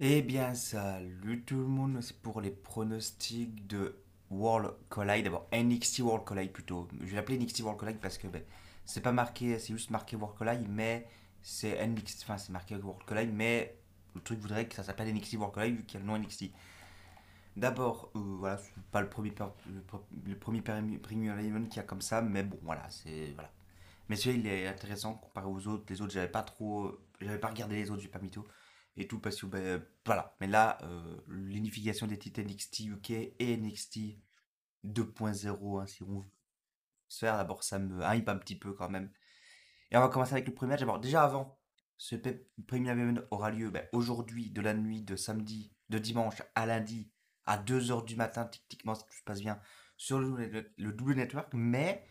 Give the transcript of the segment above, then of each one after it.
Eh bien, salut tout le monde, c'est pour les pronostics de World Collide. D'abord, NXT World Collide plutôt. Je vais l'appeler NXT World Collide parce que ben, c'est pas marqué, c'est juste marqué World Collide, mais c'est NXT, enfin c'est marqué World Collide, mais le truc voudrait que ça s'appelle NXT World Collide vu qu'il y a le nom NXT. D'abord, euh, voilà, c'est pas le premier, le, pre- le premier premi- premium event qu'il y a comme ça, mais bon, voilà, c'est voilà. Mais celui-là, il est intéressant comparé aux autres. Les autres, j'avais pas trop, j'avais pas regardé les autres, j'ai pas mytho et tout parce que ben, voilà. Mais là, euh, l'unification des titres NXT UK et NXT 2.0, hein, si on veut se faire, d'abord ça me hype un petit peu quand même. Et on va commencer avec le premier match. D'abord, déjà avant, ce premier event aura lieu ben, aujourd'hui, de la nuit de samedi, de dimanche à lundi, à deux heures du matin, techniquement, si tout se passe bien, sur le, le, le double network. Mais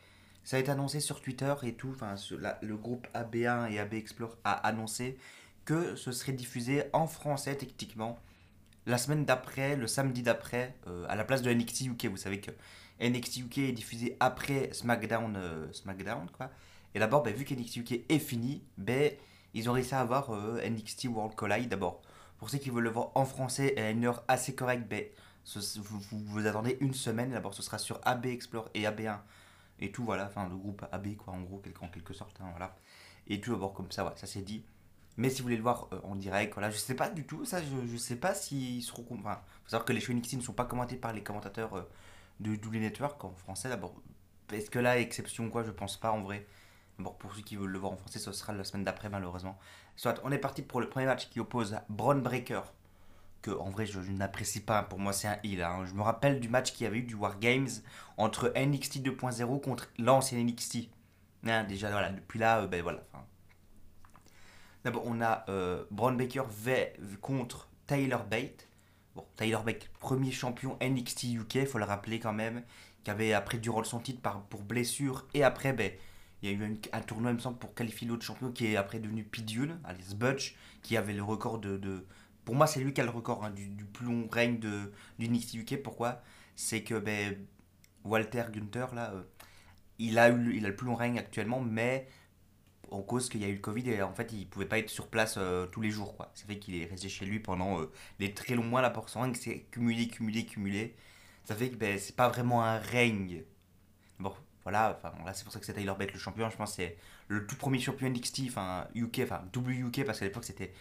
ça a été annoncé sur Twitter et tout. Enfin, le groupe AB1 et AB Explore a annoncé que ce serait diffusé en français, techniquement, la semaine d'après, le samedi d'après, euh, à la place de NXT UK. Vous savez que NXT UK est diffusé après SmackDown, euh, SmackDown quoi. Et d'abord, ben, vu qu'NXT UK est fini, ben, ils ont réussi à avoir euh, NXT World Collide d'abord. Pour ceux qui veulent le voir en français à une heure assez correcte, ce- vous, vous, attendez une semaine. D'abord, ce sera sur AB Explore et AB1 et tout, voilà. Enfin, le groupe AB, quoi, en gros, en quelque sorte, hein, voilà. Et tout d'abord comme ça, ouais, ça c'est dit. Mais si vous voulez le voir euh, en direct, voilà, je sais pas du tout, ça, je, je sais pas s'ils seront. Enfin, faut savoir que les shows NXT ne sont pas commentés par les commentateurs euh, de Double Network en français d'abord. Est-ce que là, exception quoi, je pense pas en vrai. Bon, pour ceux qui veulent le voir en français, ce sera la semaine d'après, malheureusement. Soit, on est parti pour le premier match qui oppose Braun Breaker, que en vrai, je, n'apprécie pas. Pour moi, c'est un heal. hein. Je me rappelle du match qu'il y avait eu du War Games entre NXT 2.0 contre l'ancien NXT. Hein, déjà, voilà, depuis là, euh, ben voilà. D'abord, on a euh, Braun Baker contre Tyler Bate. Bon, Tyler Bate, premier champion NXT UK, faut le rappeler quand même, qui avait après dû rôle son titre pour blessure. Et après, ben, il y a eu un, tournoi, il me semble, pour qualifier l'autre champion qui est après devenu Pete Dunne, alias Butch, qui avait le record de. pour moi, c'est lui qui a le record hein, du, plus long règne de, du NXT UK. Pourquoi? C'est que ben, Walter Gunther, là, euh, il, a eu, il a le plus long règne actuellement, mais en cause qu'il y a eu le Covid et en fait il pouvait pas être sur place euh, tous les jours quoi. Ça fait qu'il est resté chez lui pendant euh, les très longs mois là pour son règne, c'est cumulé, cumulé, cumulé. Ça fait que ben, c'est pas vraiment un règne. Bon, voilà, enfin là c'est pour ça que c'est Tyler Bate le champion, je pense que c'est le tout premier champion NXT, enfin UK, enfin WUK parce qu'à l'époque c'était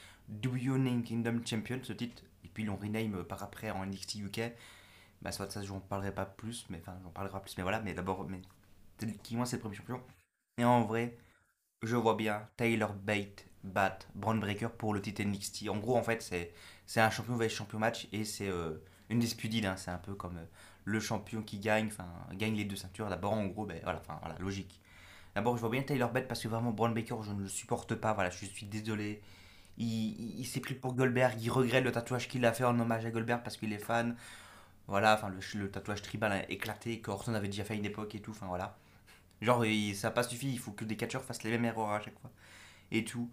United Kingdom Champion ce titre, et puis ils l'ont rename euh, par après en NXT UK. Bah soit ça j'en parlerai pas plus, mais enfin j'en parlerai pas plus, mais voilà, mais d'abord, mais qui moi c'est le premier champion. Et en vrai, je vois bien Tyler Bate battre Braun Breaker pour le titre NXT. En gros, en fait, c'est un champion vs champion match et c'est euh, une dispute hein. C'est un peu comme euh, le champion qui gagne, enfin, gagne les deux ceintures. D'abord, en gros, ben voilà, voilà, logique. D'abord, je vois bien Tyler Bate parce que vraiment, Braun Breaker, je ne le supporte pas. Voilà, je suis désolé. Il, s'est pris pour Goldberg. Il regrette le tatouage qu'il a fait en hommage à Goldberg parce qu'il est fan. Voilà, enfin, le, tatouage tribal a éclaté que Orton avait déjà fait à une époque et tout. Enfin, voilà. Genre, il- ça n'a pas suffi. Il faut que des catcheurs fassent les mêmes erreurs à chaque fois et tout.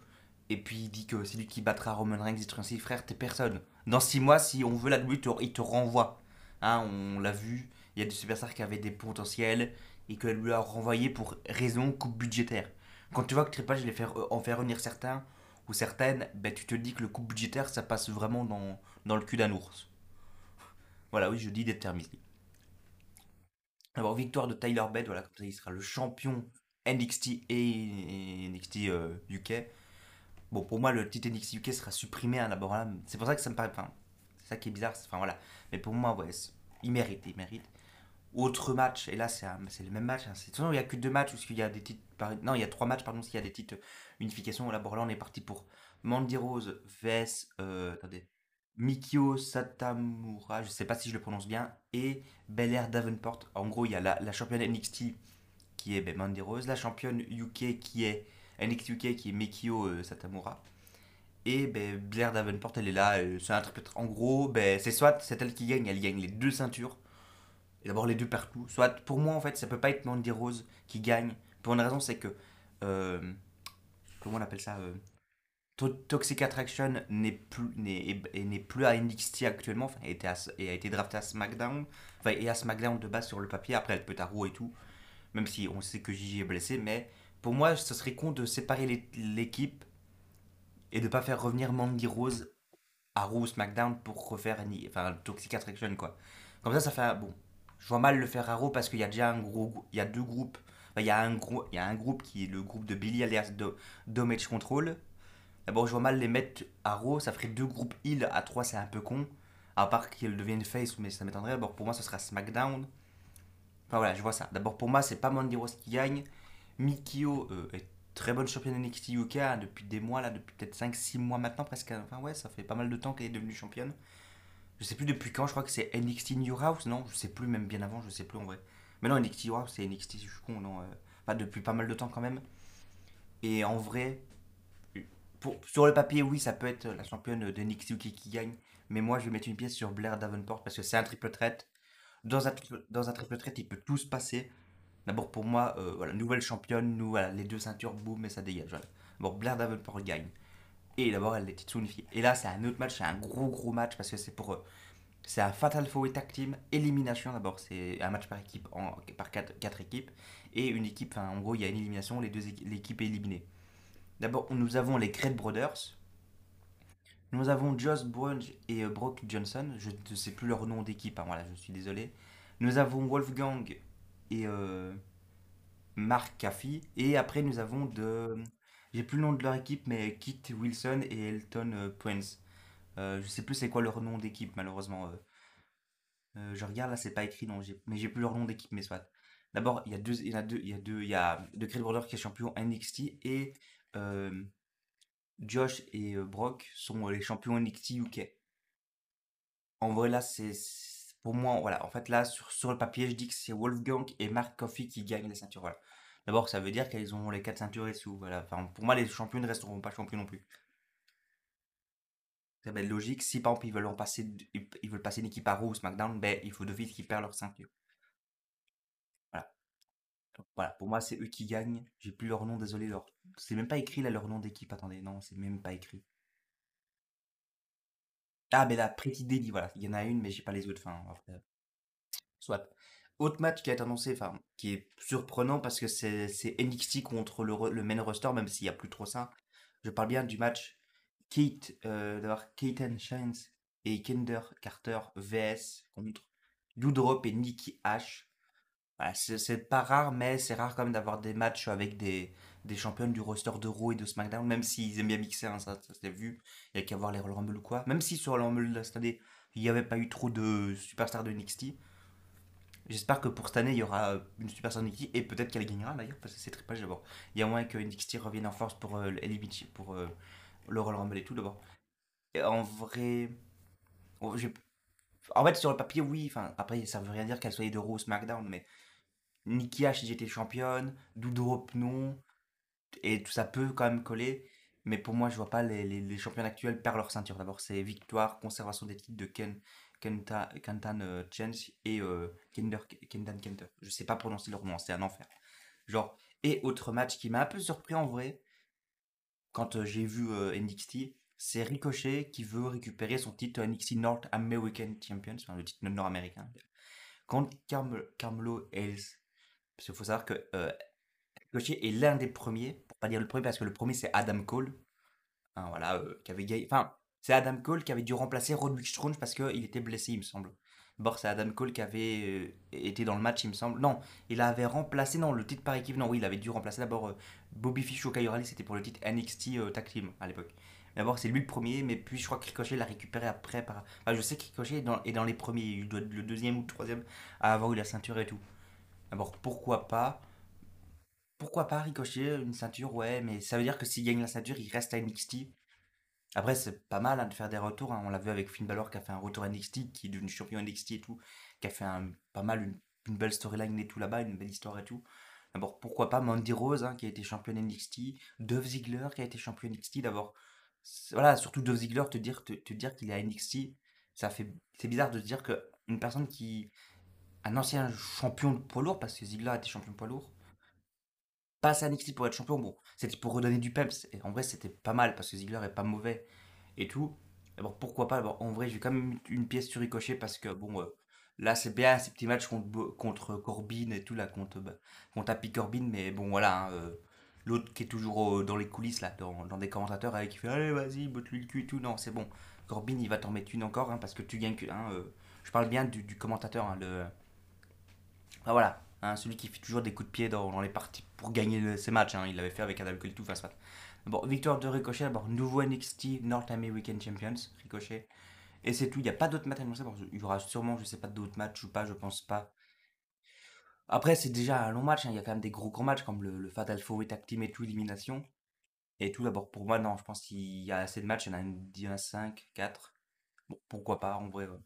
Et puis il dit que c'est lui qui battra Roman Reigns. Il dit, frère, t'es personne. Dans 6 mois, si on veut la double, il te, renvoie. Hein, on l'a vu, il y a des superstars qui avaient des potentiels et qu'elle lui a renvoyé pour raison coupe budgétaire. Quand tu vois que Triple H les fait en faire revenir certains ou certaines, ben, tu te dis que le coupe budgétaire, ça passe vraiment dans, dans le cul d'un ours. Voilà, oui, je dis des termes Alors, victoire de Tyler Bate, voilà, comme ça, il sera le champion NXT et NXT euh, UK. Bon, pour moi, le titre NXT UK sera supprimé hein, d'abord là. C'est pour ça que ça me paraît. Enfin, c'est ça qui est bizarre. Enfin, voilà. Mais pour moi, ouais, il mérite, il mérite. Autre match, et là, c'est le même match. hein, c'est- il n'y a que deux matchs, parce qu'il y a des titres. Non, il y a trois matchs, pardon, s'il y a des titres unification. Là, bon, là, on est parti pour Mandy Rose vs. Euh, attendez. Mikio Satamura, je sais pas si je le prononce bien, et Belair Davenport. En gros, il y a la, championne NXT qui est ben, Mandy Rose, la championne UK qui est NXT UK qui est Mikio euh, Satamura. Et ben, Davenport, elle est là, euh, c'est un truc- En gros, ben, c'est soit c'est elle qui gagne, elle gagne les deux ceintures, et d'abord les deux partout. Soit pour moi, en fait, ça peut pas être Mandy Rose qui gagne. Pour une raison, c'est que. euh, comment on appelle ça To- Toxic Attraction n'est plus, n'est, est- est- n'est plus à NXT actuellement, enfin, était à- et a été drafté à SmackDown. Enfin, et à SmackDown de base sur le papier, après elle peut et tout, même si on sait que Gigi est blessé, mais pour moi, ce serait con de séparer l'équipe et de pas faire revenir Mandy Rose à Raw, SmackDown pour refaire enfin, Toxic Attraction, quoi. Comme ça, ça fait bon. Je vois mal le faire à Raw parce qu'il y a déjà un gros, il y a deux groupes. Il y a un gros, il y a un groupe qui est le groupe de Billy alias Do- Damage Control. D'abord, je vois mal les mettre à Raw, ça ferait deux groupes heal à trois, c'est un peu con. À part qu'ils deviennent face, mais ça m'étonnerait. D'abord, pour moi, ce sera SmackDown. Enfin voilà, je vois ça. D'abord, pour moi, c'est pas Mandy Rose qui gagne. Mikio euh, est très bonne championne NXT UK hein, depuis des mois, là, depuis peut-être cinq six mois maintenant, presque. Enfin, ouais, ça fait pas mal de temps qu'elle est devenue championne. Je sais plus depuis quand, je crois que c'est NXT New House, non? Je sais plus, même bien avant, je sais plus en vrai. Mais non, NXT New House, c'est NXT, je suis con, non euh, depuis pas mal de temps quand même. Et en vrai, sur le papier, oui, ça peut être la championne de NXT UK qui gagne. Mais moi, je vais mettre une pièce sur Blair Davenport parce que c'est un triple threat. Dans un, triple- dans il peut tout se passer. D'abord, pour moi, euh, voilà, nouvelle championne, nous, voilà, les deux ceintures, boum, et ça dégage. Bon, Blair Davenport gagne. Et d'abord, elle est unifiés. Et là, c'est un autre match, c'est un gros, gros match parce que c'est pour. euh, C'est un Fatal Four Tag Team, élimination d'abord. C'est un match par équipe, par quatre, quatre équipes. Et une équipe, en gros, il y a une élimination, l'équipe est éliminée. D'abord, nous avons les Great Brothers. Nous avons Josh Brolin et euh, Brock Johnson. Je ne sais plus leur nom d'équipe, hein, voilà, je suis désolé. Nous avons Wolfgang et euh, Mark Caffey. Et après, nous avons de. J'ai plus le nom de leur équipe, mais Kit Wilson et Elton euh, Prince. Euh, je sais plus c'est quoi leur nom d'équipe, malheureusement. je regarde là, c'est pas écrit, non, mais j'ai plus leur nom d'équipe, mais soit. D'abord, il y a deux, il y a deux, il y a deux, il y a The Great Brother qui est champion NXT et Josh et euh, Brock sont euh, les champions NXT UK. En vrai, là, c'est pour moi, voilà. En fait, là, sur, le papier, je dis que c'est Wolfgang et Mark Coffey qui gagnent les ceintures. Voilà. D'abord, ça veut dire qu'ils ont les quatre ceintures et sous. Voilà. Enfin, pour moi, les champions ne resteront pas champions non plus. Ça va être logique. Si par exemple ils veulent en passer, ils veulent passer une équipe à Raw ou SmackDown, ben il faut d'office qu'ils perdent leur ceinture. Voilà. Pour moi, c'est eux qui gagnent. J'ai plus leur nom, désolé. Leur... C'est même pas écrit là leur nom d'équipe. Attendez, non, c'est même pas écrit. Ah, mais la Pretty Deadly, voilà. Il y en a une, mais j'ai pas les autres. Enfin, soit. Autre match qui a été annoncé, enfin, qui est surprenant parce que c'est NXT contre le, le main roster, même s'il y a plus trop ça. Je parle bien du match Kate, euh, d'avoir Katen Shines et Kender Carter vs contre Doudrop et Nikki Ash. Voilà, c'est pas rare, mais c'est rare quand même d'avoir des matchs avec des, des championnes du roster de Raw et de SmackDown, même s'ils aiment bien mixer, hein, ça, ça s'est vu. Il y a qu'à voir les Royal Rumble ou quoi. Même si sur le Rumble de cette année, il n'y avait pas eu trop de superstars de NXT. J'espère que pour cette année, il y aura euh, une superstar NXT et peut-être qu'elle gagnera d'ailleurs, parce que c'est très pas d'abord. Il y a moyen que NXT revienne en force pour, euh, pour euh, le Royal Rumble et tout d'abord. Et En vrai, oh, en fait, sur le papier, oui. Enfin, après, ça veut rien dire qu'elle soit de Raw ou SmackDown, mais Nikki H, j'étais championne, Doudrop, non, et tout ça peut quand même coller. Mais pour moi, je vois pas les, les, les champions actuels perdre leur ceinture. D'abord, c'est victoire, conservation des titres de Ken, Kenta, Kentan euh, Chance et euh, Kendan Kenter. Je sais pas prononcer leur nom, c'est un enfer. Genre, et autre match qui m'a un peu surpris en vrai, quand euh, j'ai vu euh, NXT, c'est Ricochet qui veut récupérer son titre NXT North American Champions, enfin, le titre nord-américain, contre Carm- Carmelo Hayes. Parce qu'il faut savoir que euh, est l'un des premiers, pour pas dire le premier, parce que le premier c'est Adam Cole, hein, voilà, euh, qui avait gagné. Enfin, c'est Adam Cole qui avait dû remplacer Roderick Strong parce qu'il était blessé, il me semble. D'abord, c'est Adam Cole qui avait euh, été dans le match, il me semble. Non, il avait remplacé, non, le titre par équipe, non, oui, il avait dû remplacer d'abord euh, Bobby Fish au Kyle c'était pour le titre NXT Tag Team à l'époque. D'abord, c'est lui le premier, mais puis je crois que Ricochet l'a récupéré après. Par... Enfin, je sais que Ricochet est dans, est dans les premiers, il doit être le deuxième ou le troisième à avoir eu la ceinture et tout. D'abord, pourquoi pas Pourquoi pas Ricochet, une ceinture, ouais, mais ça veut dire que s'il gagne la ceinture, il reste à NXT. Après, c'est pas mal hein, de faire des retours. hein. On l'a vu avec Finn Balor qui a fait un retour à NXT, qui est devenu champion NXT et tout, qui a fait pas mal une, belle storyline et tout là-bas, une belle histoire et tout. D'abord, pourquoi pas Mandy Rose hein, qui a été championne NXT, Dove Ziggler qui a été champion NXT. D'abord, voilà, surtout Dove Ziggler, te dire, te, dire qu'il est à NXT, c'est bizarre de se dire que une personne qui, un ancien champion de poids lourd, parce que Ziggler été champion poids lourd, passe à NXT pour être champion. Bon, c'était pour redonner du peps. Et en vrai, c'était pas mal parce que Ziggler est pas mauvais et tout. D'abord, pourquoi pas? D'abord, En vrai, j'ai quand même une pièce sur Ricochet parce que bon, euh, là, c'est bien ces petits matchs contre, contre Corbin et tout, là, contre, bah, contre Happy Corbin. Mais bon, voilà, hein, euh, l'autre qui est toujours euh, dans les coulisses, là, dans, dans des commentateurs, avec qui fait Allez, vas-y, botte-lui le cul et tout. Non, c'est bon. Corbin, il va t'en mettre une encore, hein, parce que tu gagnes que. hein, je parle bien du, du commentateur, hein, le. Ah, voilà, hein, celui qui fait toujours des coups de pied dans, les parties pour gagner ses matchs. hein, il l'avait fait avec Adam Cole tout face face. Bon, victoire de Ricochet, nouveau NXT North American Champions, Ricochet. Et c'est tout, il n'y a pas d'autres matchs annoncés. Bon, il y aura sûrement, je sais pas, d'autres matchs ou pas, je pense pas. Après, c'est déjà un long match, hein, il y a quand même des gros gros matchs comme le, Fatal 4 Tag Team et tout, élimination. Et tout, d'abord, pour moi, non, je pense qu'il y a assez de matchs, il y en a une, il y en a 5, 4. Bon, pourquoi pas, en vrai. ouais.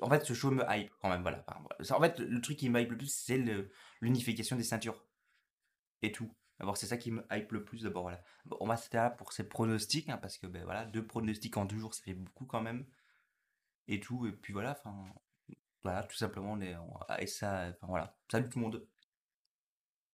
En fait, ce show me hype quand même, voilà. En fait, le truc qui me hype le plus, c'est l'unification des ceintures et tout. D'abord, c'est ça qui me hype le plus, d'abord, voilà. Bon, on va s'arrêter là pour ces pronostics, hein, parce que, ben voilà, deux pronostics en deux jours, ça fait beaucoup quand même. Et tout, et puis voilà, enfin, voilà, tout simplement, on est, et ça, enfin voilà. Salut tout le monde.